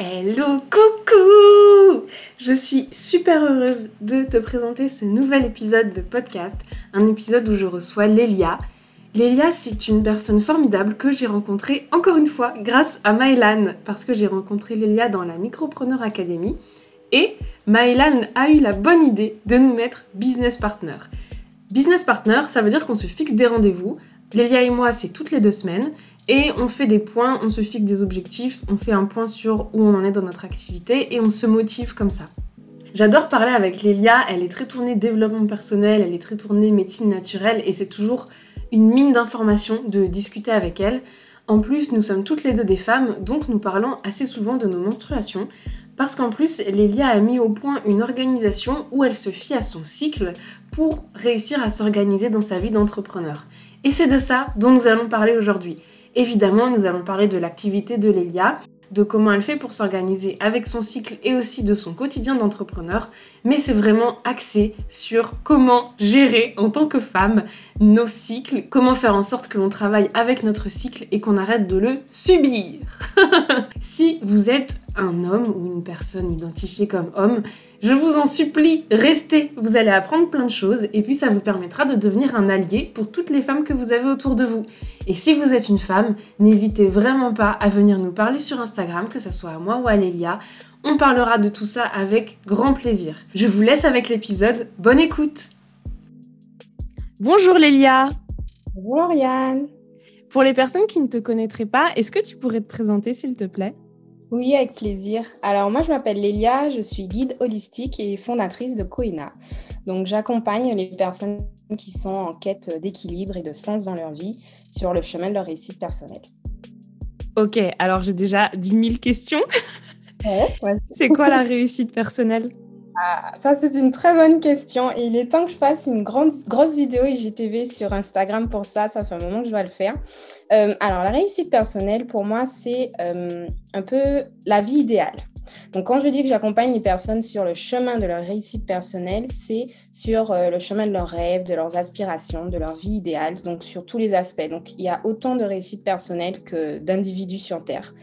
Hello, coucou Je suis super heureuse de te présenter ce nouvel épisode de podcast, un épisode où je reçois Lélia. Lélia, c'est une personne formidable que j'ai rencontrée encore une fois grâce à Maëlan, parce que j'ai rencontré Lélia dans la Micropreneur Academy, et Maëlan a eu la bonne idée de nous mettre business partner. Business partner, ça veut dire qu'on se fixe des rendez-vous. Lélia et moi, c'est toutes les deux semaines, et on fait des points, on se fixe des objectifs, on fait un point sur où on en est dans notre activité et on se motive comme ça. J'adore parler avec Lélia, elle est très tournée développement personnel, elle est très tournée médecine naturelle et c'est toujours une mine d'informations de discuter avec elle. En plus, nous sommes toutes les deux des femmes, donc nous parlons assez souvent de nos menstruations, parce qu'en plus, Lélia a mis au point une organisation où elle se fie à son cycle pour réussir à s'organiser dans sa vie d'entrepreneur. Et c'est de ça dont nous allons parler aujourd'hui. Évidemment, nous allons parler de l'activité de Lélia, de comment elle fait pour s'organiser avec son cycle et aussi de son quotidien d'entrepreneur, mais c'est vraiment axé sur comment gérer en tant que femme nos cycles, comment faire en sorte que l'on travaille avec notre cycle et qu'on arrête de le subir. si vous êtes un homme ou une personne identifiée comme homme, je vous en supplie, restez, vous allez apprendre plein de choses et puis ça vous permettra de devenir un allié pour toutes les femmes que vous avez autour de vous. Et si vous êtes une femme, n'hésitez vraiment pas à venir nous parler sur Instagram, que ce soit à moi ou à Lélia. On parlera de tout ça avec grand plaisir. Je vous laisse avec l'épisode. Bonne écoute Bonjour Lélia Bonjour Yann Pour les personnes qui ne te connaîtraient pas, est-ce que tu pourrais te présenter s'il te plaît? Oui, avec plaisir. Alors moi, je m'appelle Lélia, je suis guide holistique et fondatrice de Koina. Donc j'accompagne les personnes qui sont en quête d'équilibre et de sens dans leur vie sur le chemin de leur réussite personnelle. Ok, alors j'ai déjà 10 000 questions. C'est quoi la réussite personnelle? Ah, ça, c'est une très bonne question. Et il est temps que je fasse une grande, grosse vidéo IGTV sur Instagram pour ça. Ça fait un moment que je dois le faire. Euh, alors, la réussite personnelle, pour moi, c'est euh, un peu la vie idéale. Donc, quand je dis que j'accompagne les personnes sur le chemin de leur réussite personnelle, c'est sur euh, le chemin de leurs rêves, de leurs aspirations, de leur vie idéale, donc sur tous les aspects. Donc, il y a autant de réussite personnelle que d'individus sur Terre.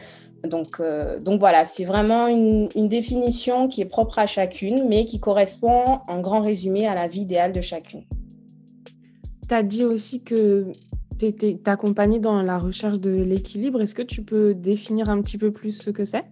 Donc, donc voilà, c'est vraiment une, définition qui est propre à chacune, mais qui correspond en grand résumé à la vie idéale de chacune. Tu as dit aussi que tu accompagnée dans la recherche de l'équilibre. Est-ce que tu peux définir un petit peu plus ce que c'est?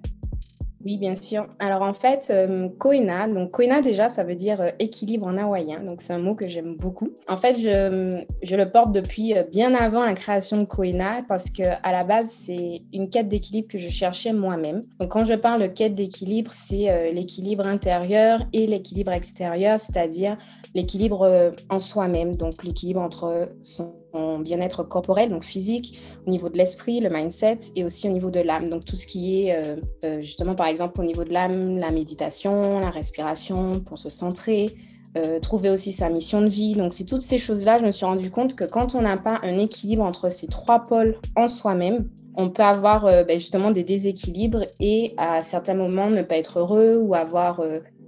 Oui, bien sûr. Alors en fait, euh, Koina, donc Koina déjà, ça veut dire euh, équilibre en hawaïen, donc c'est un mot que j'aime beaucoup. En fait, je, le porte depuis euh, bien avant la création de Koina parce que à la base, c'est une quête d'équilibre que je cherchais moi-même. Donc quand je parle de quête d'équilibre, c'est l'équilibre intérieur et l'équilibre extérieur, c'est-à-dire l'équilibre en soi-même, donc l'équilibre entre son bien-être corporel, donc physique, au niveau de l'esprit, le mindset, et aussi au niveau de l'âme. Donc tout ce qui est euh, euh, justement, par exemple, au niveau de l'âme, la méditation, la respiration pour se centrer, euh, trouver aussi sa mission de vie. Donc c'est toutes ces choses-là, je me suis rendu compte que quand on n'a pas un équilibre entre ces trois pôles en soi-même, on peut avoir ben, justement des déséquilibres et à certains moments ne pas être heureux ou avoir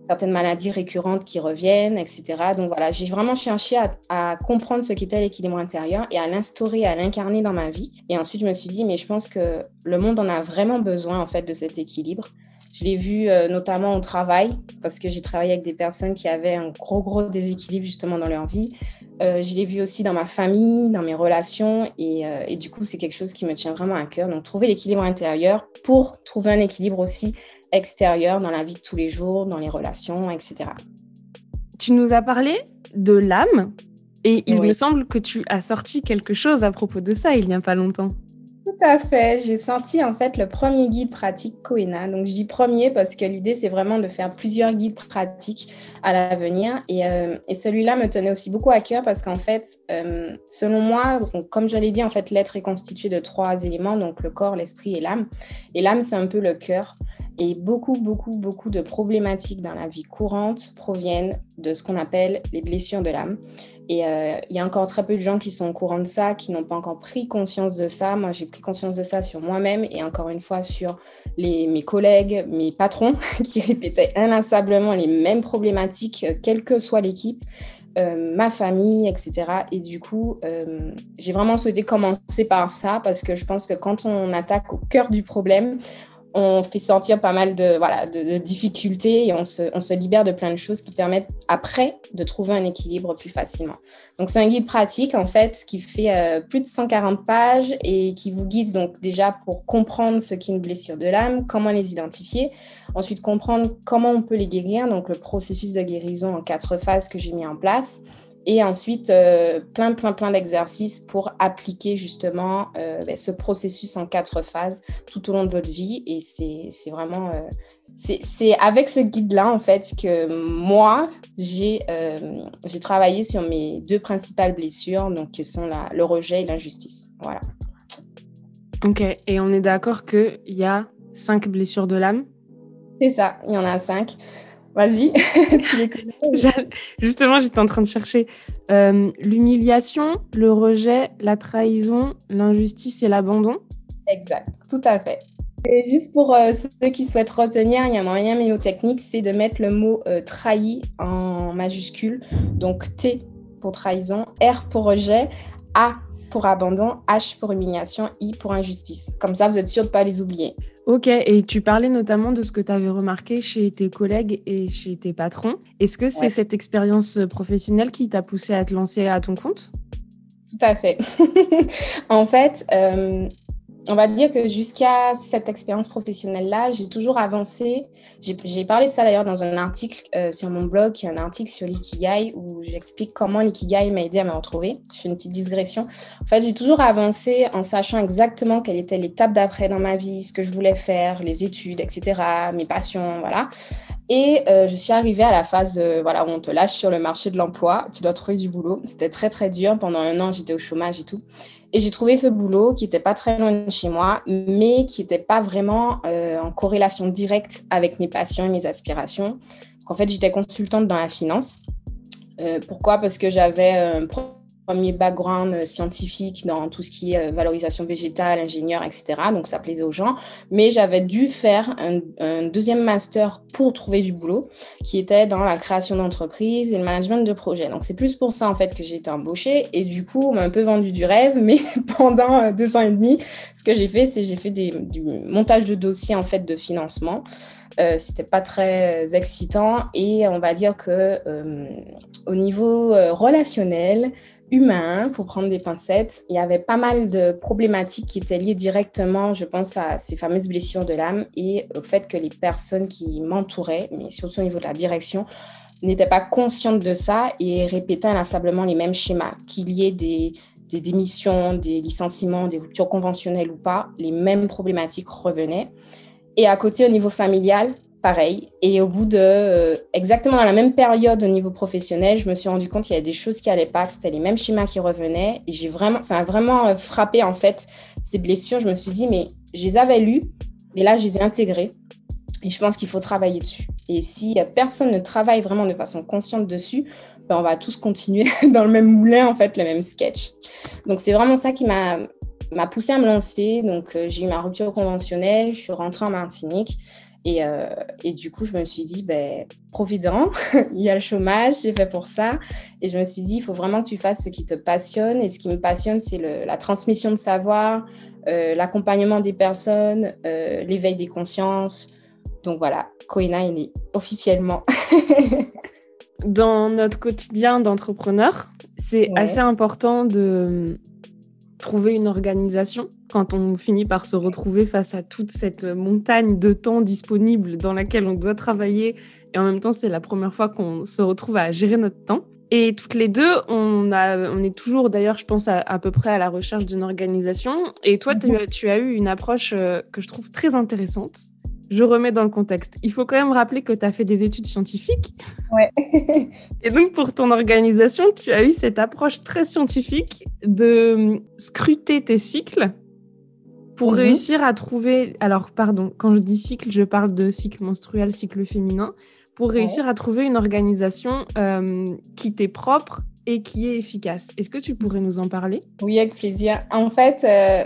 certaines maladies récurrentes qui reviennent, etc. Donc voilà, j'ai vraiment cherché à, comprendre ce qu'était l'équilibre intérieur et à l'instaurer, à l'incarner dans ma vie. Et ensuite, je me suis dit, mais je pense que le monde en a vraiment besoin, en fait, de cet équilibre. Je l'ai vu euh, notamment au travail, parce que j'ai travaillé avec des personnes qui avaient un gros, gros déséquilibre justement dans leur vie. Euh, je l'ai vu aussi dans ma famille, dans mes relations, et, euh, et du coup, c'est quelque chose qui me tient vraiment à cœur. Donc, trouver l'équilibre intérieur pour trouver un équilibre aussi extérieur dans la vie de tous les jours, dans les relations, etc. Tu nous as parlé de l'âme et il me semble que tu as sorti quelque chose à propos de ça il n'y a pas longtemps. Tout à fait. J'ai sorti en fait le premier guide pratique Koena. Donc je dis premier parce que l'idée c'est vraiment de faire plusieurs guides pratiques à l'avenir. Et, euh, et celui-là me tenait aussi beaucoup à cœur parce qu'en fait, euh, selon moi, comme je l'ai dit, en fait, l'être est constitué de trois éléments, donc le corps, l'esprit et l'âme. Et l'âme, c'est un peu le cœur. Et beaucoup, beaucoup, beaucoup de problématiques dans la vie courante proviennent de ce qu'on appelle les blessures de l'âme. Et euh, il y a encore très peu de gens qui sont au courant de ça, qui n'ont pas encore pris conscience de ça. Moi, j'ai pris conscience de ça sur moi-même et encore une fois sur les, mes collègues, mes patrons, qui répétaient inlassablement les mêmes problématiques, quelle que soit l'équipe. Euh, ma famille, etc. Et du coup, euh, j'ai vraiment souhaité commencer par ça parce que je pense que quand on attaque au cœur du problème, on fait sortir pas mal de, voilà, de, difficultés et on se, on se, libère de plein de choses qui permettent après de trouver un équilibre plus facilement. Donc c'est un guide pratique en fait qui fait euh, plus de 140 pages et qui vous guide donc déjà pour comprendre ce qu'est une blessure de l'âme, comment les identifier, ensuite comprendre comment on peut les guérir, donc le processus de guérison en quatre phases que j'ai mis en place et ensuite euh, plein, plein, plein d'exercices pour appliquer justement euh, ben, ce processus en quatre phases tout au long de votre vie. Et c'est vraiment... Euh, c'est avec ce guide-là, en fait, que moi, j'ai travaillé sur mes deux principales blessures, donc qui sont la, le rejet et l'injustice. Voilà. Ok, et on est d'accord qu'il y a cinq blessures de l'âme? C'est ça, il y en a cinq. Vas-y, Justement, j'étais en train de chercher euh, l'humiliation, le rejet, la trahison, l'injustice et l'abandon. Exact, tout à fait. Et juste pour euh, ceux qui souhaitent retenir, il y a un moyen mélotechnique, c'est de mettre le mot euh, trahi en majuscule. Donc T pour trahison, R pour rejet, A pour abandon, H pour humiliation, I pour injustice. Comme ça, vous êtes sûr de ne pas les oublier. Ok, et tu parlais notamment de ce que tu avais remarqué chez tes collègues et chez tes patrons. Est-ce que c'est cette expérience professionnelle qui t'a poussé à te lancer à ton compte? Tout à fait. en fait, euh, on va dire que jusqu'à cette expérience professionnelle-là, j'ai toujours avancé. J'ai parlé de ça d'ailleurs dans un article euh, sur mon blog, un article sur l'ikigai, où j'explique comment l'ikigai m'a aidé à me retrouver. Je fais une petite digression. En fait, j'ai toujours avancé en sachant exactement quelle était l'étape d'après dans ma vie, ce que je voulais faire, les études, etc., mes passions, voilà. Et euh, je suis arrivée à la phase euh, voilà, où on te lâche sur le marché de l'emploi, tu dois trouver du boulot. C'était très, très dur. Pendant un an, j'étais au chômage et tout. Et j'ai trouvé ce boulot qui n'était pas très loin de chez moi, mais qui n'était pas vraiment euh, en corrélation directe avec mes passions et mes aspirations. En fait, j'étais consultante dans la finance. Pourquoi? Parce que j'avais un premier background euh, scientifique dans tout ce qui est euh, valorisation végétale, ingénieur, etc. Donc ça plaisait aux gens. Mais j'avais dû faire un, deuxième master pour trouver du boulot, qui était dans la création d'entreprise et le management de projet. Donc c'est plus pour ça en fait que j'ai été embauchée. Et du coup, on m'a un peu vendu du rêve. Mais pendant euh, deux ans et demi, ce que j'ai fait, c'est j'ai fait du montage de dossiers en fait de financement. Euh, c'était pas très excitant et on va dire que au niveau relationnel, humain, pour prendre des pincettes. Il y avait pas mal de problématiques qui étaient liées directement, je pense, à ces fameuses blessures de l'âme et au fait que les personnes qui m'entouraient, mais surtout au niveau de la direction, n'étaient pas conscientes de ça et répétaient inlassablement les mêmes schémas, qu'il y ait des, des démissions, des licenciements, des ruptures conventionnelles ou pas, les mêmes problématiques revenaient. Et à côté, au niveau familial, Et au bout de euh, exactement à la même période au niveau professionnel, je me suis rendu compte qu'il y avait des choses qui allaient pas, que c'était les mêmes schémas qui revenaient. J'ai vraiment, ça a vraiment euh, frappé en fait ces blessures. Je me suis dit, mais je les avais lues, mais là, je les ai intégrées. Et je pense qu'il faut travailler dessus. Et si personne ne travaille vraiment de façon consciente dessus, ben on va tous continuer dans le même moulin, en fait, le même sketch. Donc, c'est vraiment ça qui m'a m'a poussé à me lancer. Donc, euh, j'ai eu ma rupture conventionnelle, je suis rentrée en Martinique. Et, euh, et, du coup, je me suis dit, ben, profites-en, il y a le chômage, j'ai fait pour ça. Et je me suis dit, il faut vraiment que tu fasses ce qui te passionne. Et ce qui me passionne, c'est la transmission de savoir, euh, l'accompagnement des personnes, euh, l'éveil des consciences. Donc voilà, Koina est née officiellement. Dans notre quotidien d'entrepreneur, c'est assez important de trouver une organisation quand on finit par se retrouver face à toute cette montagne de temps disponible dans laquelle on doit travailler et en même temps c'est la première fois qu'on se retrouve à gérer notre temps. Et toutes les deux, on, a, on est toujours d'ailleurs, je pense, à, peu près à la recherche d'une organisation. Et toi, tu, tu as eu une approche euh, que je trouve très intéressante je remets dans le contexte. Il faut quand même rappeler que tu as fait des études scientifiques. Ouais. et donc, pour ton organisation, tu as eu cette approche très scientifique de scruter tes cycles pour mhm. réussir à trouver, alors pardon, quand je dis cycle, je parle de cycle menstruel, cycle féminin, pour réussir à trouver une organisation euh, qui t'est propre et qui est efficace. Est-ce que tu pourrais nous en parler? Oui, avec plaisir. En fait, euh,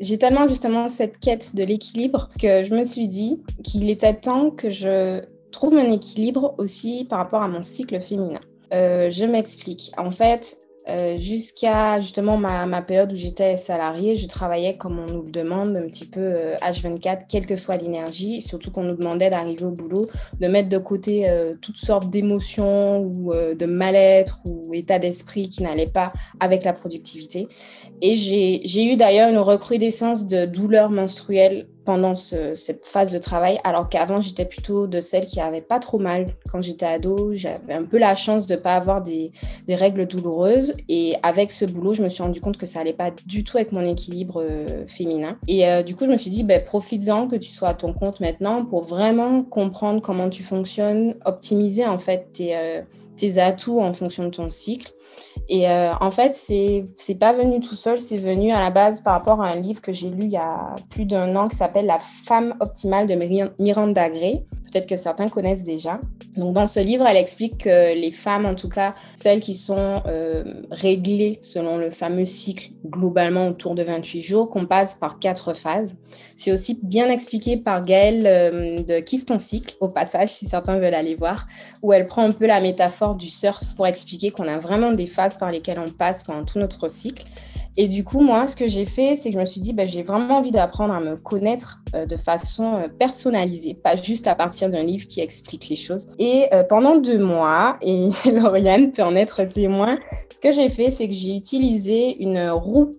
j'ai tellement justement cette quête de l'équilibre que je me suis dit qu'il était temps que je trouve mon équilibre aussi par rapport à mon cycle féminin. Euh, je m'explique. En fait, euh, jusqu'à justement ma, ma, période où j'étais salariée, je travaillais comme on nous le demande, un petit peu H24, euh, quelle que soit l'énergie, surtout qu'on nous demandait d'arriver au boulot, de mettre de côté euh, toutes sortes d'émotions ou de mal-être ou état d'esprit qui n'allaient pas avec la productivité. Et j'ai eu d'ailleurs une recrudescence de douleurs menstruelles pendant cette phase de travail, alors qu'avant, j'étais plutôt de celles qui n'avaient pas trop mal quand j'étais ado. J'avais un peu la chance de ne pas avoir des, règles douloureuses. Et avec ce boulot, je me suis rendu compte que ça n'allait pas du tout avec mon équilibre euh, féminin. Et euh, du coup, je me suis dit, ben, profites-en que tu sois à ton compte maintenant pour vraiment comprendre comment tu fonctionnes, optimiser en fait tes, euh, tes atouts en fonction de ton cycle. Et euh, en fait, c'est pas venu tout seul, c'est venu à la base par rapport à un livre que j'ai lu il y a plus d'un an qui s'appelle La femme optimale de Miranda Gray. Peut-être que certains connaissent déjà. Donc dans ce livre, elle explique que les femmes, en tout cas celles qui sont euh, réglées selon le fameux cycle globalement autour de 28 jours, qu'on passe par quatre phases. C'est aussi bien expliqué par Gaëlle euh, de Kiffe ton cycle, au passage, si certains veulent aller voir, où elle prend un peu la métaphore du surf pour expliquer qu'on a vraiment des phases par lesquelles on passe pendant tout notre cycle. Et du coup, moi, ce que j'ai fait, c'est que je me suis dit, bah, j'ai vraiment envie d'apprendre à me connaître euh, de façon euh, personnalisée, pas juste à partir d'un livre qui explique les choses. Et euh, pendant deux mois, et Lauriane peut en être témoin, ce que j'ai fait, c'est que j'ai utilisé une roue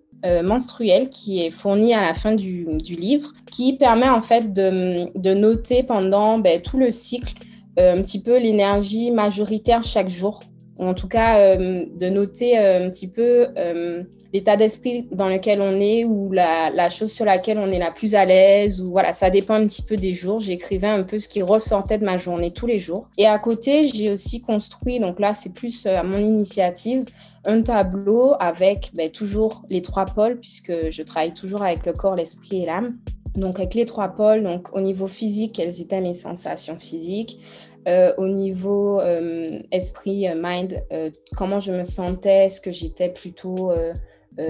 menstruelle qui est fournie à la fin du, du, livre, qui permet en fait de, de noter pendant ben, tout le cycle un petit peu l'énergie majoritaire chaque jour ou en tout cas euh, de noter euh, un petit peu euh, l'état d'esprit dans lequel on est ou la, chose sur laquelle on est la plus à l'aise ou voilà ça dépend un petit peu des jours. J'écrivais un peu ce qui ressortait de ma journée tous les jours. Et à côté j'ai aussi construit donc là c'est plus à mon initiative un tableau avec ben, toujours les trois pôles puisque je travaille toujours avec le corps l'esprit et l'âme. Donc avec les trois pôles donc au niveau physique quelles étaient mes sensations physiques euh, au niveau euh, esprit, euh, mind, comment je me sentais, est-ce que j'étais plutôt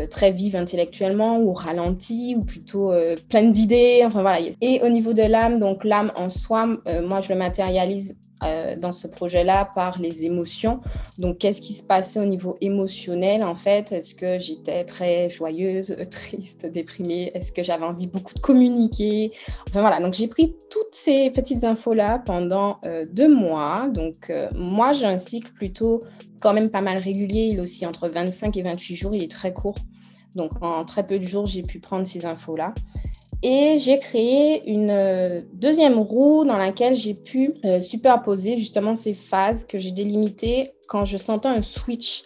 très vive intellectuellement ou ralentie ou plutôt pleine d'idées, enfin voilà. Et au niveau de l'âme, donc l'âme en soi, moi je le matérialise euh, dans ce projet-là par les émotions. Donc, qu'est-ce qui se passait au niveau émotionnel en fait? Est-ce que j'étais très joyeuse, triste, déprimée? Est-ce que j'avais envie beaucoup de communiquer? Enfin voilà, donc j'ai pris toutes ces petites infos-là pendant euh, deux mois. Donc, euh, moi, j'ai un cycle plutôt quand même pas mal régulier. Il est aussi entre 25 et 28 jours, il est très court. Donc, en très peu de jours, j'ai pu prendre ces infos-là. Et j'ai créé une euh, deuxième roue dans laquelle j'ai pu euh, superposer justement ces phases que j'ai délimitées quand je sentais un switch.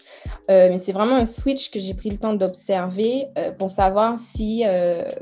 Euh, mais c'est vraiment un switch que j'ai pris le temps d'observer pour savoir si,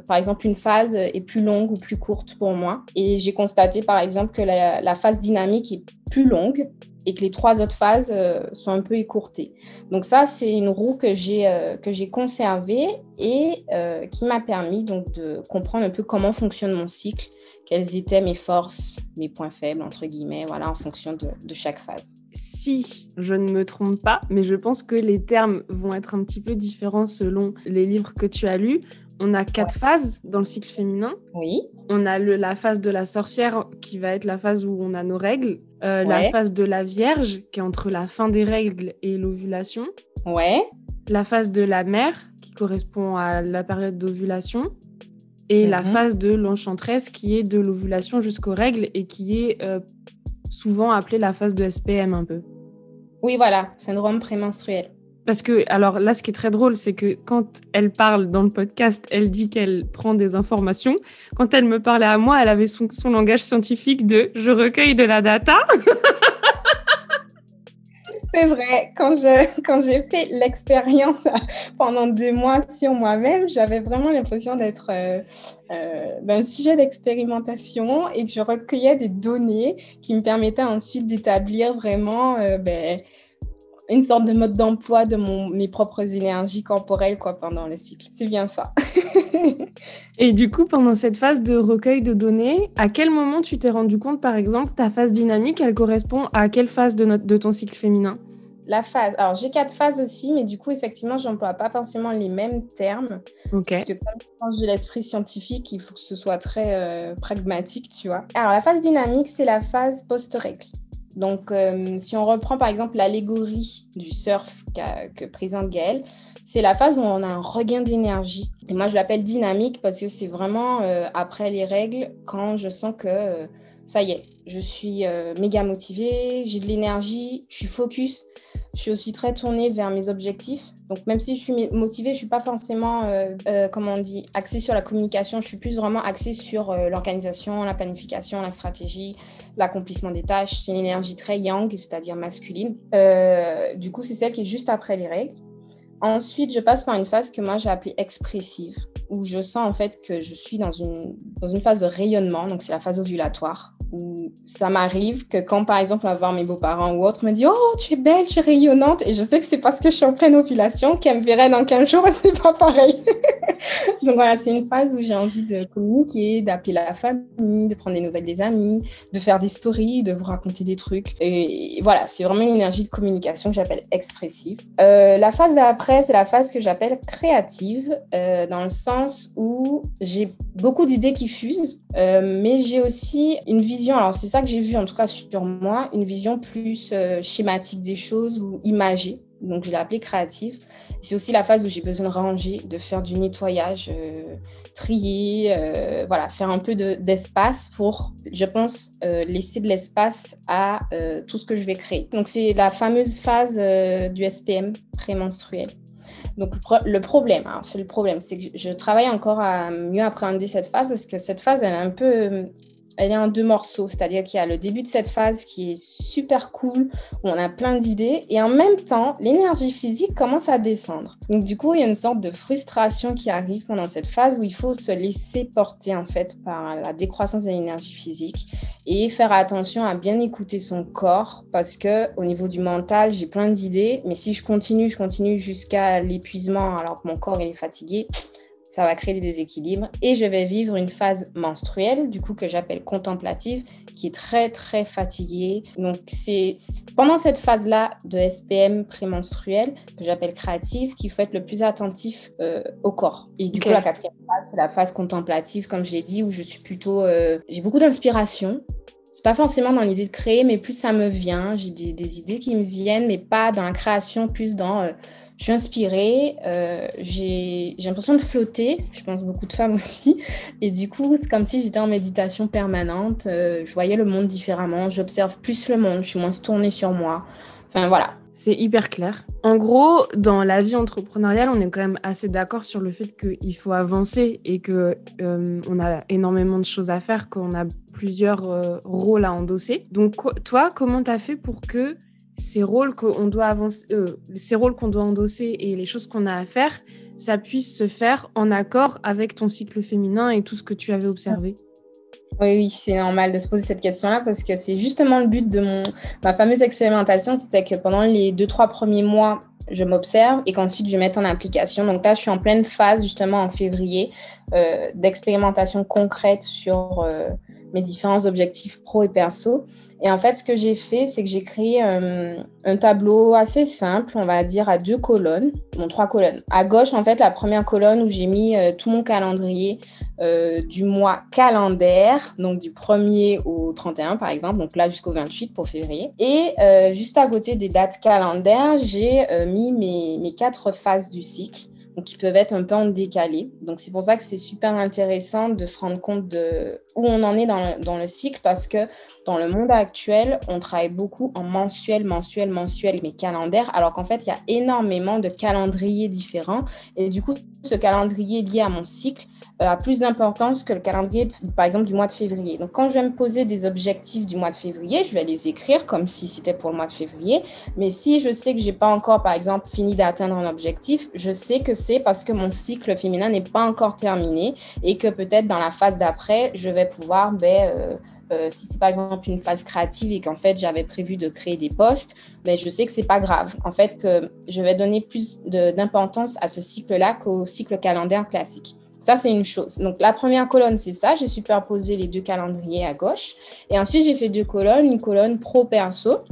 par exemple, une phase est plus longue ou plus courte pour moi. Et j'ai constaté, par exemple, que la phase dynamique est plus longue et que les trois autres phases euh, sont un peu écourtées. Donc ça, c'est une roue que j'ai euh, que j'ai conservée et euh, qui m'a permis donc de comprendre un peu comment fonctionne mon cycle, quelles étaient mes forces, mes points faibles entre guillemets, voilà, en fonction de, de chaque phase. Si je ne me trompe pas, mais je pense que les termes vont être un petit peu différents selon les livres que tu as lus. On a quatre phases dans le cycle féminin. Oui. On a le, la phase de la sorcière qui va être la phase où on a nos règles. Euh, la phase de la vierge qui est entre la fin des règles et l'ovulation. Ouais. La phase de la mère qui correspond à la période d'ovulation. Et la mhm. phase de l'enchantresse qui est de l'ovulation jusqu'aux règles et qui est euh, souvent appelée la phase de SPM un peu. Oui, voilà, syndrome prémenstruel. Parce que, alors là, ce qui est très drôle, c'est que quand elle parle dans le podcast, elle dit qu'elle prend des informations. Quand elle me parlait à moi, elle avait son, langage scientifique de je recueille de la data. C'est vrai, quand je quand j'ai fait l'expérience pendant deux mois sur moi-même, j'avais vraiment l'impression d'être euh, euh, un sujet d'expérimentation et que je recueillais des données qui me permettaient ensuite d'établir vraiment euh, ben, une sorte de mode d'emploi de mon, mes propres énergies corporelles quoi, pendant le cycle. C'est bien ça. Et du coup, pendant cette phase de recueil de données, à quel moment tu t'es rendu compte, par exemple, ta phase dynamique, elle correspond à quelle phase de, notre, de ton cycle féminin? La phase. Alors, j'ai quatre phases aussi, mais du coup, effectivement, j'emploie pas forcément les mêmes termes. Ok. Parce que quand je l'esprit scientifique, il faut que ce soit très euh, pragmatique, tu vois. Alors, la phase dynamique, c'est la phase post-règle. Donc, euh, si on reprend par exemple l'allégorie du surf que présente Gaëlle, c'est la phase où on a un regain d'énergie. Et moi, je l'appelle dynamique parce que c'est vraiment euh, après les règles, quand je sens que ça y est, je suis méga motivée, j'ai de l'énergie, je suis focus. Je suis aussi très tournée vers mes objectifs. Donc, même si je suis motivée, je ne suis pas forcément, euh, euh, comment on dit, axée sur la communication. Je suis plus vraiment axée sur euh, l'organisation, la planification, la stratégie, l'accomplissement des tâches. C'est une énergie très yang, c'est-à-dire masculine. du coup, c'est celle qui est juste après les règles. Ensuite, je passe par une phase que moi j'ai appelée expressive, où je sens en fait que je suis dans une, dans une phase de rayonnement, donc c'est la phase ovulatoire, où ça m'arrive que quand par exemple on va voir mes beaux-parents ou autres me disent Oh, tu es belle, tu es rayonnante, et je sais que c'est parce que je suis en pleine ovulation qu'elle me verrait dans 15 jours c'est pas pareil. Donc voilà, c'est une phase où j'ai envie de communiquer, d'appeler la famille, de prendre des nouvelles des amis, de faire des stories, de vous raconter des trucs. Et voilà, c'est vraiment une énergie de communication que j'appelle expressive. Euh, la phase d'après, c'est la phase que j'appelle créative, euh, dans le sens où j'ai beaucoup d'idées qui fusent, euh, mais j'ai aussi une vision, alors c'est ça que j'ai vu en tout cas sur moi, une vision plus schématique des choses ou imagée. Donc je l'ai appelée créative. C'est aussi la phase où j'ai besoin de ranger, de faire du nettoyage, trier, voilà, faire un peu d'espace pour, je pense, laisser de l'espace à tout ce que je vais créer. Donc c'est la fameuse phase du SPM prémenstruel. Donc le problème, hein, c'est le problème, c'est que je travaille encore à mieux appréhender cette phase parce que cette phase, elle est un peu elle est en deux morceaux, c'est-à-dire qu'il y a le début de cette phase qui est super cool, où on a plein d'idées, et en même temps, l'énergie physique commence à descendre. Donc du coup, il y a une sorte de frustration qui arrive pendant cette phase où il faut se laisser porter en fait par la décroissance de l'énergie physique et faire attention à bien écouter son corps parce que au niveau du mental, j'ai plein d'idées, mais si je continue, je continue jusqu'à l'épuisement alors que mon corps est fatigué, ça va créer des déséquilibres et je vais vivre une phase menstruelle, du coup que j'appelle contemplative, qui est très très fatiguée. Donc c'est pendant cette phase-là de SPM prémenstruel que j'appelle créative qu'il faut être le plus attentif euh, au corps. Et du coup la quatrième phase, c'est la phase contemplative, comme je l'ai dit, où je suis plutôt, euh, j'ai beaucoup d'inspiration. C'est pas forcément dans l'idée de créer, mais plus ça me vient. J'ai des, idées qui me viennent, mais pas dans la création, plus dans euh, je suis inspirée, euh, j'ai l'impression de flotter, je pense beaucoup de femmes aussi. Et du coup, c'est comme si j'étais en méditation permanente, euh, je voyais le monde différemment, j'observe plus le monde, je suis moins tournée sur moi. Enfin voilà. C'est hyper clair. En gros, dans la vie entrepreneuriale, on est quand même assez d'accord sur le fait qu'il faut avancer et que euh, on a énormément de choses à faire, qu'on a plusieurs rôles à endosser. Donc, toi, comment tu as fait pour que ces rôles qu'on doit avancer, euh, ces rôles qu'on doit endosser et les choses qu'on a à faire, ça puisse se faire en accord avec ton cycle féminin et tout ce que tu avais observé. Oui, oui c'est normal de se poser cette question-là parce que c'est justement le but de mon, ma fameuse expérimentation, c'était que pendant les deux, trois premiers mois, je m'observe et qu'ensuite je mette en application. Donc là, je suis en pleine phase justement en février euh, d'expérimentation concrète sur euh, mes différents objectifs pro et perso. Et en fait, ce que j'ai fait, c'est que j'ai créé euh, un tableau assez simple, on va dire à deux colonnes, bon trois colonnes. À gauche, en fait, la première colonne où j'ai mis euh, tout mon calendrier euh, du mois calendaire, donc du 1er au 31 par exemple, donc là jusqu'au 28 pour février. Et juste à côté des dates calendaires, j'ai mis mes, quatre phases du cycle qui peuvent être un peu en décalé. Donc c'est pour ça que c'est super intéressant de se rendre compte de où on en est dans le, dans le, cycle parce que dans le monde actuel, on travaille beaucoup en mensuel, mensuel, mensuel, mais calendaire, alors qu'en fait, il y a énormément de calendriers différents. Et du coup, ce calendrier lié à mon cycle, euh, a plus d'importance que le calendrier, par exemple, du mois de février. Donc, quand je vais me poser des objectifs du mois de février, je vais les écrire comme si c'était pour le mois de février. Mais si je sais que j'ai pas encore, par exemple, fini d'atteindre un objectif, je sais que parce que mon cycle féminin n'est pas encore terminé et que peut-être dans la phase d'après, je vais pouvoir, ben, euh, euh, si c'est par exemple une phase créative et qu'en fait j'avais prévu de créer des posts, mais ben, je sais que c'est pas grave. En fait, que je vais donner plus d'importance à ce cycle-là qu'au cycle calendaire classique. Ça, c'est une chose. Donc, la première colonne, c'est ça. J'ai superposé les deux calendriers à gauche. Et ensuite, j'ai fait deux colonnes, une colonne pro-perso.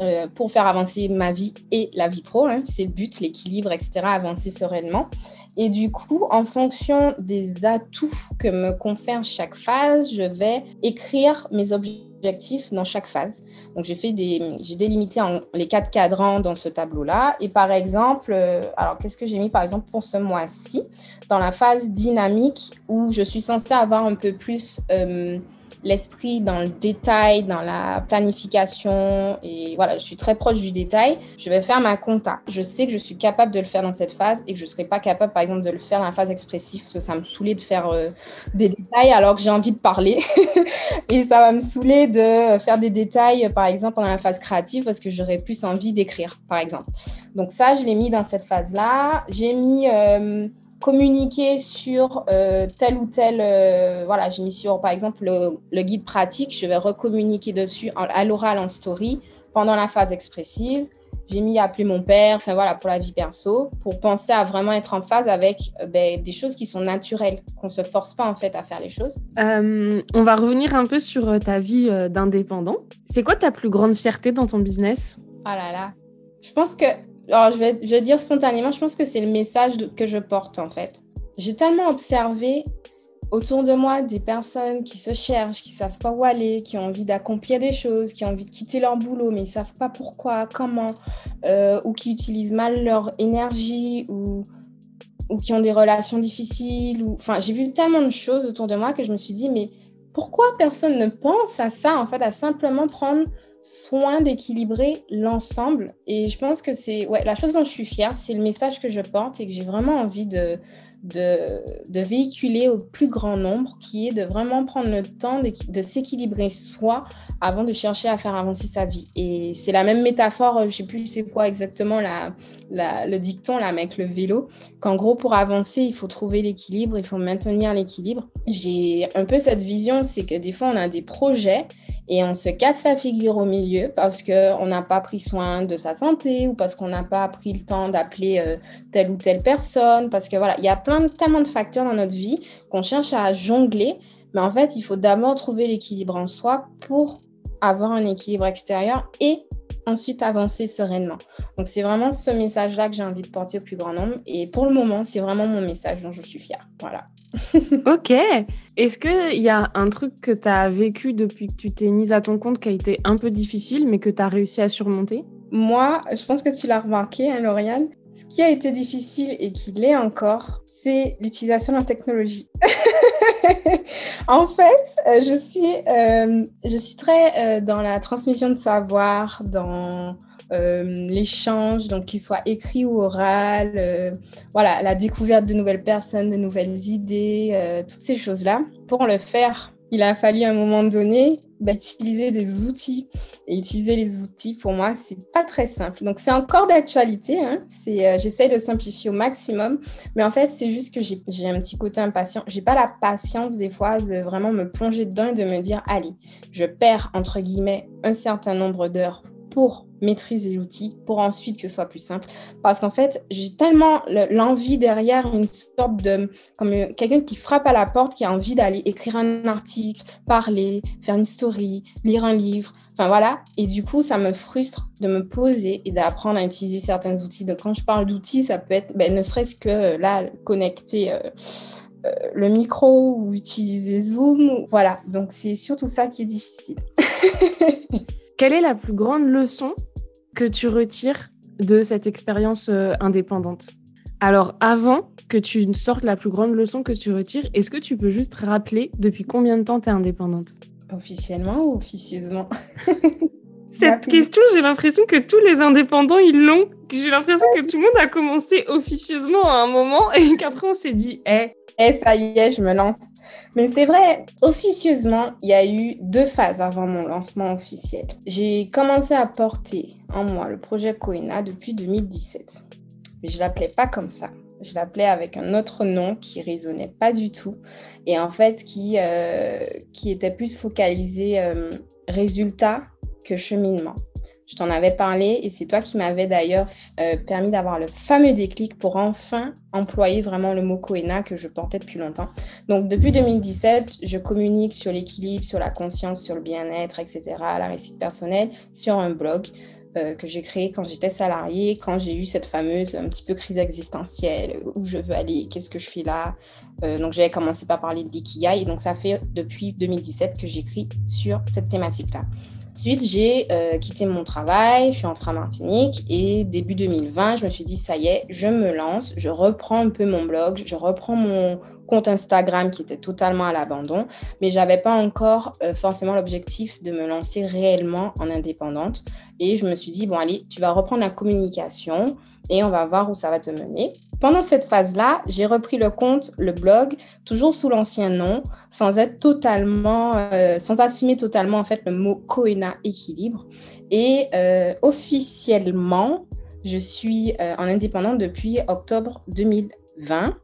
Euh, pour faire avancer ma vie et la vie pro. Hein. C'est le but, l'équilibre, etc., avancer sereinement. Et du coup, en fonction des atouts que me confère chaque phase, je vais écrire mes objectifs dans chaque phase. Donc, j'ai fait des, j'ai délimité les quatre cadrans dans ce tableau-là. Et par exemple, euh, alors qu'est-ce que j'ai mis par exemple pour ce mois-ci? Dans la phase dynamique où je suis censée avoir un peu plus euh, l'esprit dans le détail, dans la planification. Et voilà, je suis très proche du détail. Je vais faire ma compta. Je sais que je suis capable de le faire dans cette phase et que je ne serai pas capable, par exemple, de le faire dans la phase expressive parce que ça me saoulait de faire euh, des détails alors que j'ai envie de parler. et ça va me saouler de faire des détails, par exemple, dans la phase créative parce que j'aurais plus envie d'écrire, par exemple. Donc ça, je l'ai mis dans cette phase-là. J'ai mis... Euh, communiquer sur euh, tel ou tel, euh, voilà, j'ai mis sur par exemple le, guide pratique, je vais recommuniquer dessus à l'oral en story pendant la phase expressive. J'ai mis appeler mon père, enfin voilà, pour la vie perso, pour penser à vraiment être en phase avec euh, ben, des choses qui sont naturelles, qu'on se force pas en fait à faire les choses. on va revenir un peu sur ta vie d'indépendant. C'est quoi ta plus grande fierté dans ton business? Ah là là, je pense que alors, je vais, dire spontanément, je pense que c'est le message que je porte en fait. J'ai tellement observé autour de moi des personnes qui se cherchent, qui savent pas où aller, qui ont envie d'accomplir des choses, qui ont envie de quitter leur boulot, mais ils savent pas pourquoi, comment, euh, ou qui utilisent mal leur énergie, ou, ou qui ont des relations difficiles. Enfin, j'ai vu tellement de choses autour de moi que je me suis dit, mais pourquoi personne ne pense à ça, en fait, à simplement prendre soin d'équilibrer l'ensemble. Et je pense que c'est ouais, la chose dont je suis fière, c'est le message que je porte et que j'ai vraiment envie de, de, de, véhiculer au plus grand nombre, qui est de vraiment prendre le temps de, de s'équilibrer soi avant de chercher à faire avancer sa vie. Et c'est la même métaphore, je sais plus c'est quoi exactement la, la, le dicton là, avec le vélo, qu'en gros pour avancer, il faut trouver l'équilibre, il faut maintenir l'équilibre. J'ai un peu cette vision, c'est que des fois on a des projets et on se casse la figure au milieu parce qu'on n'a pas pris soin de sa santé ou parce qu'on n'a pas pris le temps d'appeler euh, telle ou telle personne, parce que voilà, il y a plein tellement de facteurs dans notre vie qu'on cherche à jongler, mais en fait, il faut d'abord trouver l'équilibre en soi pour avoir un équilibre extérieur et ensuite avancer sereinement. Donc c'est vraiment ce message-là que j'ai envie de porter au plus grand nombre et pour le moment, c'est vraiment mon message dont je suis fière. Voilà. ok. Est-ce qu'il y a un truc que tu as vécu depuis que tu t'es mise à ton compte qui a été un peu difficile mais que tu as réussi à surmonter? Moi, je pense que tu l'as remarqué, hein, Lauriane. Ce qui a été difficile et qui l'est encore, c'est l'utilisation de la technologie. en fait, euh, je suis, euh, je suis très euh, dans la transmission de savoir, dans l'échange, donc qu'il soit écrit ou oral, voilà, la découverte de nouvelles personnes, de nouvelles idées, toutes ces choses-là. Pour le faire, il a fallu à un moment donné d'utiliser des outils. Et utiliser les outils, pour moi, c'est pas très simple. Donc, c'est encore d'actualité. Hein. Euh, j'essaie de simplifier au maximum. Mais en fait, c'est juste que j'ai un petit côté impatient. J'ai pas la patience, des fois, de vraiment me plonger dedans et de me dire, allez, je perds, entre guillemets, un certain nombre d'heures pour maîtriser l'outil pour ensuite que ce soit plus simple. Parce qu'en fait, j'ai tellement l'envie derrière une sorte de... comme quelqu'un qui frappe à la porte, qui a envie d'aller écrire un article, parler, faire une story, lire un livre. Enfin voilà. Et du coup, ça me frustre de me poser et d'apprendre à utiliser certains outils. Donc quand je parle d'outils, ça peut être ben, ne serait-ce que euh, là, connecter... Euh, euh, le micro ou utiliser Zoom. Voilà, donc c'est surtout ça qui est difficile. Quelle est la plus grande leçon que tu retires de cette expérience euh, indépendante? Alors, avant que tu sortes la plus grande leçon que tu retires, est-ce que tu peux juste rappeler depuis combien de temps tu es indépendante? Officiellement ou officieusement? Cette question, j'ai l'impression que tous les indépendants, ils l'ont. J'ai l'impression que tout le monde a commencé officieusement à un moment et qu'après on s'est dit, eh. Eh, ça y est, je me lance. Mais c'est vrai, officieusement, il y a eu deux phases avant mon lancement officiel. J'ai commencé à porter en moi le projet Koina depuis 2017. Mais je l'appelais pas comme ça. Je l'appelais avec un autre nom qui résonnait pas du tout et en fait qui, euh, qui était plus focalisé euh, résultat que cheminement. Je t'en avais parlé et c'est toi qui m'avais d'ailleurs euh, permis d'avoir le fameux déclic pour enfin employer vraiment le mot Koena que je portais depuis longtemps. Donc depuis 2017, je communique sur l'équilibre, sur la conscience, sur le bien-être, etc., la réussite personnelle sur un blog. Euh, que j'ai créé quand j'étais salariée, quand j'ai eu cette fameuse un petit peu crise existentielle, où je veux aller, qu'est-ce que je fais là. Euh, donc j'avais commencé par parler de l'ikigai, et donc ça fait depuis 2017 que j'écris sur cette thématique-là. Ensuite, j'ai euh, quitté mon travail, je suis entrée en Martinique et début 2020, je me suis dit, ça y est, je me lance, je reprends un peu mon blog, je reprends mon compte Instagram qui était totalement à l'abandon, mais j'avais pas encore euh, forcément l'objectif de me lancer réellement en indépendante. Et je me suis dit, bon, allez, tu vas reprendre la communication et on va voir où ça va te mener. Pendant cette phase-là, j'ai repris le compte, le blog, toujours sous l'ancien nom, sans être totalement, euh, sans assumer totalement en fait le mot Coena équilibre. Et euh, officiellement, je suis en indépendante depuis octobre 2020.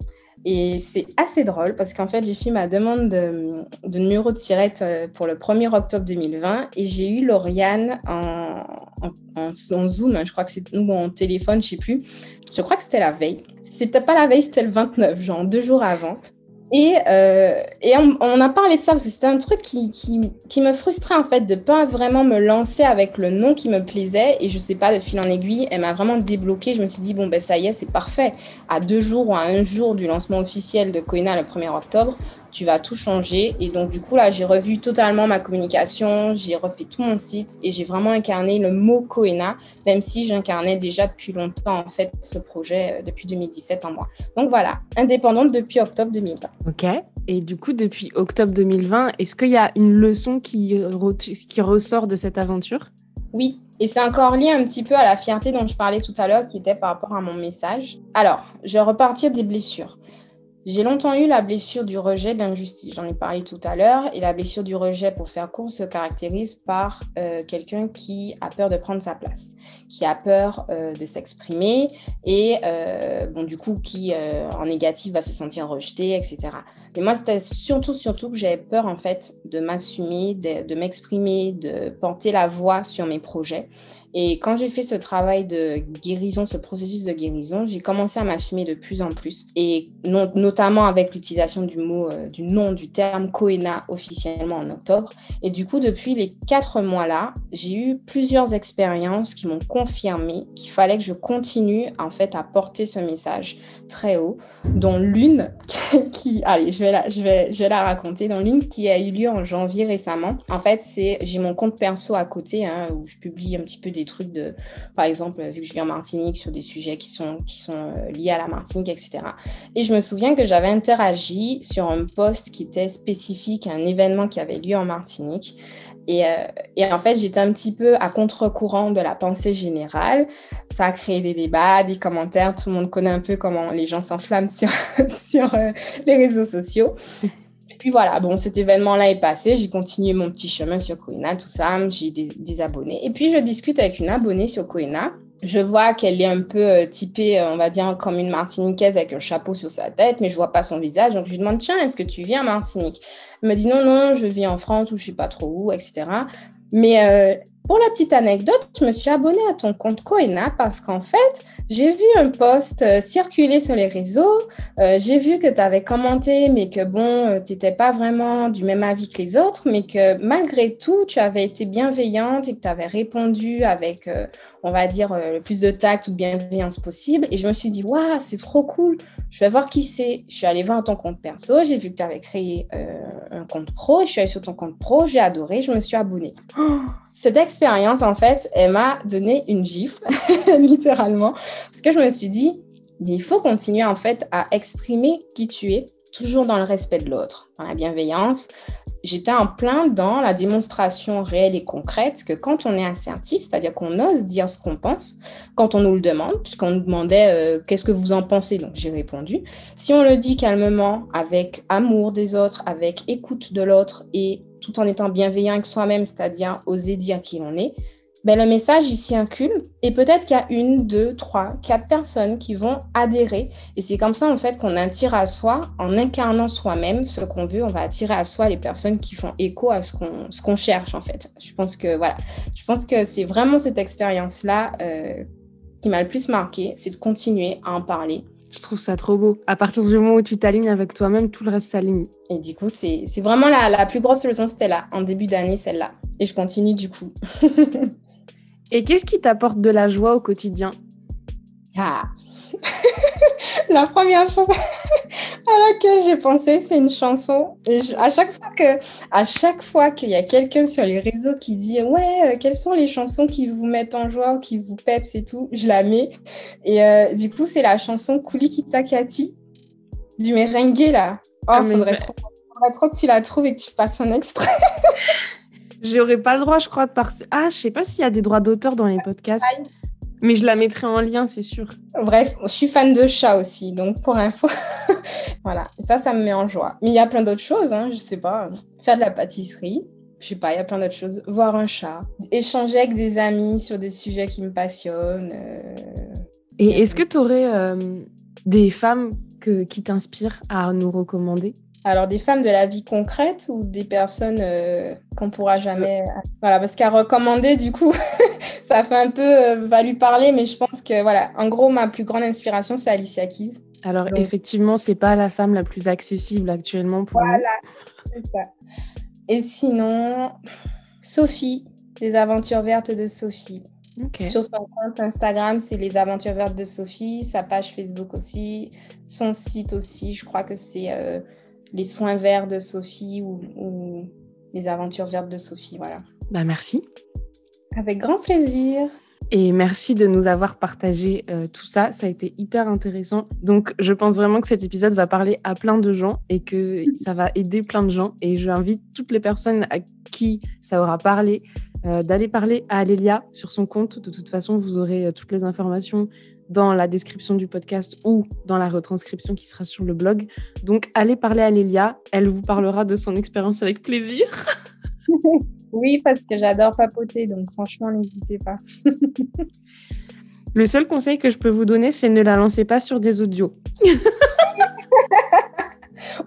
Et c'est assez drôle parce qu'en fait, j'ai fait ma demande de, numéro de tirette euh, pour le 1er octobre 2020 et j'ai eu Lauriane en, en, en, Zoom, je crois que c'est ou en téléphone, je sais plus. Je crois que c'était la veille. C'était pas la veille, c'était le 29, genre deux jours avant. Et, euh, on, a parlé de ça parce que c'était un truc qui, qui, qui, me frustrait en fait de pas vraiment me lancer avec le nom qui me plaisait. Et je sais pas, de fil en aiguille, elle m'a vraiment débloqué. Je me suis dit, bon, ben ça y est, c'est parfait. À deux jours ou à un jour du lancement officiel de Koina le 1er octobre, tu vas tout changer. Et donc, du coup, là, j'ai revu totalement ma communication, j'ai refait tout mon site et j'ai vraiment incarné le mot Koena, même si j'incarnais déjà depuis longtemps, en fait, ce projet euh, depuis 2017 en moi. Donc voilà, indépendante depuis octobre 2020. Ok. Et du coup, depuis octobre 2020, est-ce qu'il y a une leçon qui, qui ressort de cette aventure? Oui, et c'est encore lié un petit peu à la fierté dont je parlais tout à l'heure, qui était par rapport à mon message. Alors, je vais repartir des blessures. J'ai longtemps eu la blessure du rejet de l'injustice, j'en ai parlé tout à l'heure, et la blessure du rejet, pour faire court, se caractérise par euh, quelqu'un qui a peur de prendre sa place, qui a peur euh, de s'exprimer, et euh, bon, du coup, qui en négatif va se sentir rejeté, etc. Mais moi, c'était surtout, surtout que j'avais peur, en fait, de m'assumer, de, de m'exprimer, de porter la voix sur mes projets. Et quand j'ai fait ce travail de guérison, ce processus de guérison, j'ai commencé à m'assumer de plus en plus. Et notamment avec l'utilisation du mot, euh, du nom, du terme Koena officiellement en octobre. Et du coup, depuis les quatre mois-là, j'ai eu plusieurs expériences qui m'ont confirmé qu'il fallait que je continue en fait à porter ce message très haut, dont l'une qui, allez, je vais la, je vais, je vais la raconter, dont l'une qui a eu lieu en janvier récemment. En fait, c'est, j'ai mon compte perso à côté, hein, où je publie un petit peu des trucs de, par exemple, vu que je vis en Martinique, sur des sujets qui sont, qui sont euh, liés à la Martinique, etc. Et je me souviens que j'avais interagi sur un post qui était spécifique à un événement qui avait lieu en Martinique. Et, euh, et, en fait, j'étais un petit peu à contre-courant de la pensée générale. Ça a créé des débats, des commentaires. Tout le monde connaît un peu comment les gens s'enflamment sur, sur euh, les réseaux sociaux puis voilà, bon, cet événement-là est passé. J'ai continué mon petit chemin sur Koina, tout ça. J'ai des, abonnés. Et puis, je discute avec une abonnée sur Koina. Je vois qu'elle est un peu euh, typée, euh, on va dire, comme une Martiniquaise avec un chapeau sur sa tête, mais je vois pas son visage. Donc, je lui demande, tiens, est-ce que tu viens à Martinique? Elle me dit, non, non, je vis en France ou je sais pas trop où, etc. Mais euh, pour la petite anecdote, je me suis abonnée à ton compte Koena parce qu'en fait, j'ai vu un post euh, circuler sur les réseaux. Euh, j'ai vu que tu avais commenté, mais que bon, euh, tu n'étais pas vraiment du même avis que les autres, mais que malgré tout, tu avais été bienveillante et que tu avais répondu avec, on va dire, le plus de tact ou de bienveillance possible. Et je me suis dit, waouh, c'est trop cool. Je vais voir qui c'est. Je suis allée voir ton compte perso. J'ai vu que tu avais créé un compte pro. Je suis allée sur ton compte pro. J'ai adoré. Je me suis abonnée. Oh cette expérience, en fait, elle m'a donné une gifle, littéralement, parce que je me suis dit, mais il faut continuer, en fait, à exprimer qui tu es, toujours dans le respect de l'autre, dans la bienveillance. J'étais en plein dans la démonstration réelle et concrète que quand on est assertif, c'est-à-dire qu'on ose dire ce qu'on pense, quand on nous le demande, puisqu'on nous demandait euh, qu'est-ce que vous en pensez, donc j'ai répondu. Si on le dit calmement, avec amour des autres, avec écoute de l'autre et tout en étant bienveillant avec soi-même, c'est-à-dire oser dire qui l'on est, ben, le message il circule et peut-être qu'il y a une, deux, trois, quatre personnes qui vont adhérer. Et c'est comme ça en fait qu'on attire à soi, en incarnant soi-même ce qu'on veut, on va attirer à soi les personnes qui font écho à ce qu'on ce qu'on cherche en fait. Je pense que voilà, je pense que c'est vraiment cette expérience là euh, qui m'a le plus marqué, c'est de continuer à en parler. Je trouve ça trop beau. À partir du moment où tu t'alignes avec toi-même, tout le reste s'aligne. Et du coup, c'est vraiment la, la plus grosse leçon, c'était là, en début d'année, celle-là. Et je continue du coup. Et qu'est-ce qui t'apporte de la joie au quotidien? Ah La première chose à laquelle j'ai pensé, c'est une chanson. Et à chaque fois que, à chaque fois qu'il y a quelqu'un sur les réseaux qui dit ouais, euh, quelles sont les chansons qui vous mettent en joie ou qui vous peps et tout, je la mets. Et euh, du coup, c'est la chanson Kuli Kitakati du merengue là. Oh, ah, faudrait, trop, faudrait trop que tu la trouves et que tu passes un extrait. J'aurais pas le droit, je crois, de par... Ah, je sais pas s'il y a des droits d'auteur dans les podcasts. Mais je la mettrai en lien, c'est sûr. Bref, je suis fan de chat aussi, donc pour info. voilà, ça, ça me met en joie. Mais il y a plein d'autres choses, hein, je sais pas. Faire de la pâtisserie, je sais pas, il y a plein d'autres choses. Voir un chat, échanger avec des amis sur des sujets qui me passionnent. Euh, Et est-ce que tu aurais euh, des femmes que, qui t'inspirent à nous recommander? Alors, des femmes de la vie concrète ou des personnes euh, qu'on pourra jamais. Voilà, parce qu'à recommander, du coup, ça fait un peu euh, va lui parler, mais je pense que, voilà, en gros, ma plus grande inspiration, c'est Alicia Keys. Alors, effectivement, c'est pas la femme la plus accessible actuellement pour Voilà, c'est ça. Et sinon, Sophie, des aventures vertes de Sophie. Sur son compte Instagram, c'est les aventures vertes de Sophie, sa page Facebook aussi, son site aussi, je crois que c'est. Euh, les soins verts de Sophie ou, les aventures vertes de Sophie. Voilà. Bah merci. Avec grand plaisir. Et merci de nous avoir partagé euh, tout ça. Ça a été hyper intéressant. Donc, je pense vraiment que cet épisode va parler à plein de gens et que ça va aider plein de gens. Et j'invite toutes les personnes à qui ça aura parlé euh, d'aller parler à Alélia sur son compte. De toute façon, vous aurez euh, toutes les informations dans la description du podcast ou dans la retranscription qui sera sur le blog. Donc allez parler à Lélia, elle vous parlera de son expérience avec plaisir. oui, parce que j'adore papoter, donc franchement, n'hésitez pas. le seul conseil que je peux vous donner, c'est ne la lancez pas sur des audios.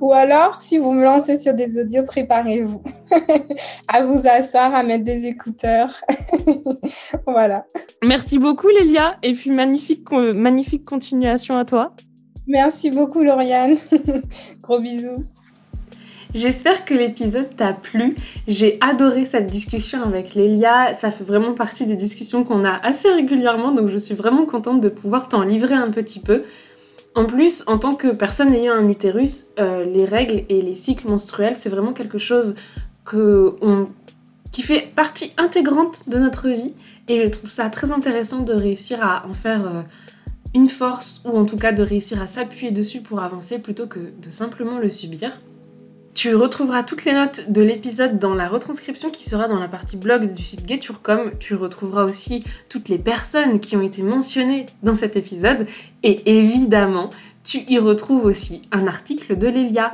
Ou alors, si vous me lancez sur des audios, préparez-vous à vous asseoir, à mettre des écouteurs. voilà. Merci beaucoup, Lélia. Et puis, magnifique, magnifique continuation à toi. Merci beaucoup, Lauriane. Gros bisous. J'espère que l'épisode t'a plu. J'ai adoré cette discussion avec Lélia. Ça fait vraiment partie des discussions qu'on a assez régulièrement, donc je suis vraiment contente de pouvoir t'en livrer un petit peu. En plus, en tant que personne ayant un utérus, euh, les règles et les cycles menstruels, c'est vraiment quelque chose qui fait partie intégrante de notre vie. Et je trouve ça très intéressant de réussir à en faire euh, une force, ou en tout cas de réussir à s'appuyer dessus pour avancer plutôt que de simplement le subir. Tu retrouveras toutes les notes de l'épisode dans la retranscription qui sera dans la partie blog du site Geturcom. Tu retrouveras aussi toutes les personnes qui ont été mentionnées dans cet épisode. Et évidemment, tu y retrouves aussi un article de Lélia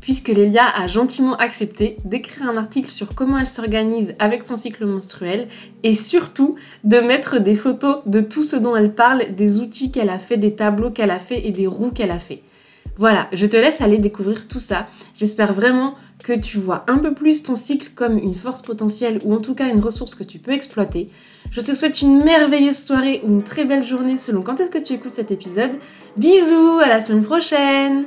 puisque Lélia a gentiment accepté d'écrire un article sur comment elle s'organise avec son cycle menstruel et surtout de mettre des photos de tout ce dont elle parle, des outils qu'elle a fait, des tableaux qu'elle a fait et des roues qu'elle a fait. Voilà, je te laisse aller découvrir tout ça. J'espère vraiment que tu vois un peu plus ton cycle comme une force potentielle ou en tout cas une ressource que tu peux exploiter. Je te souhaite une merveilleuse soirée ou une très belle journée selon quand est-ce que tu écoutes cet épisode. Bisous, à la semaine prochaine